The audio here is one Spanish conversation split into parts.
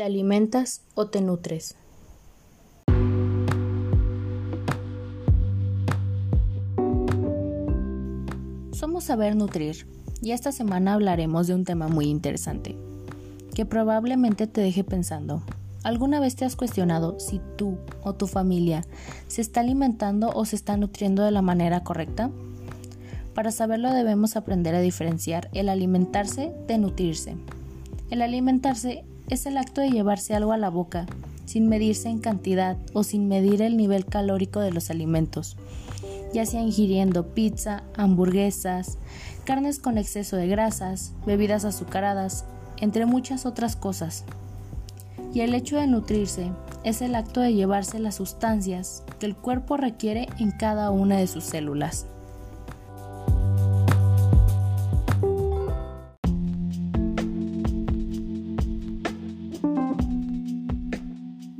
¿Te alimentas o te nutres? Somos Saber Nutrir y esta semana hablaremos de un tema muy interesante que probablemente te deje pensando. ¿Alguna vez te has cuestionado si tú o tu familia se está alimentando o se está nutriendo de la manera correcta? Para saberlo debemos aprender a diferenciar el alimentarse de nutrirse. El alimentarse es el acto de llevarse algo a la boca, sin medirse en cantidad o sin medir el nivel calórico de los alimentos, ya sea ingiriendo pizza, hamburguesas, carnes con exceso de grasas, bebidas azucaradas, entre muchas otras cosas. Y el hecho de nutrirse es el acto de llevarse las sustancias que el cuerpo requiere en cada una de sus células.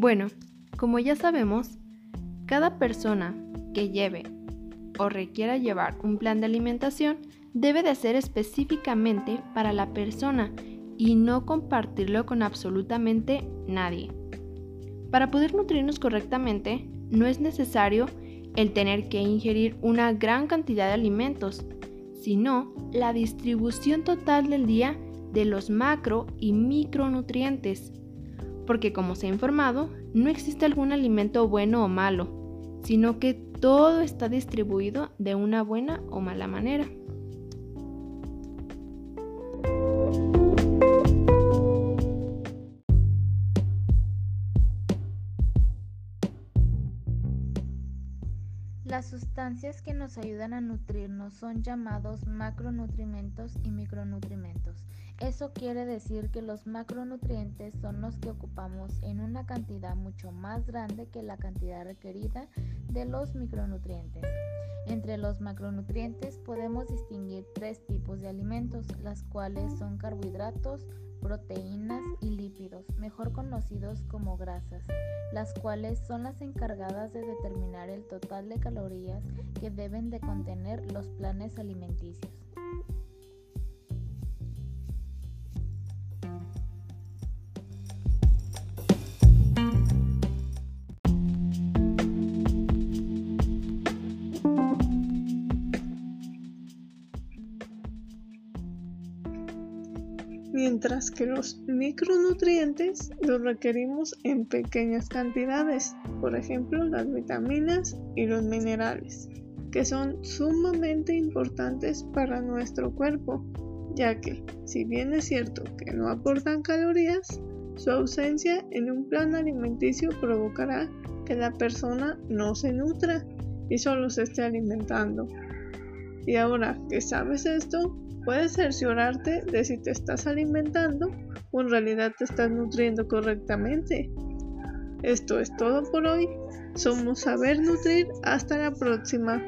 Bueno, como ya sabemos, cada persona que lleve o requiera llevar un plan de alimentación debe de ser específicamente para la persona y no compartirlo con absolutamente nadie. Para poder nutrirnos correctamente, no es necesario el tener que ingerir una gran cantidad de alimentos, sino la distribución total del día de los macro y micronutrientes porque como se ha informado, no existe algún alimento bueno o malo, sino que todo está distribuido de una buena o mala manera. Las sustancias que nos ayudan a nutrirnos son llamados macronutrimentos y micronutrimentos. Eso quiere decir que los macronutrientes son los que ocupamos en una cantidad mucho más grande que la cantidad requerida de los micronutrientes. Entre los macronutrientes podemos distinguir tres tipos de alimentos, las cuales son carbohidratos, proteínas y lípidos, mejor conocidos como grasas, las cuales son las encargadas de determinar el total de calorías que deben de contener los planes alimenticios. Mientras que los micronutrientes los requerimos en pequeñas cantidades, por ejemplo las vitaminas y los minerales, que son sumamente importantes para nuestro cuerpo, ya que, si bien es cierto que no aportan calorías, su ausencia en un plan alimenticio provocará que la persona no se nutra y solo se esté alimentando. Y ahora que sabes esto, Puedes cerciorarte de si te estás alimentando o en realidad te estás nutriendo correctamente. Esto es todo por hoy. Somos Saber Nutrir. Hasta la próxima.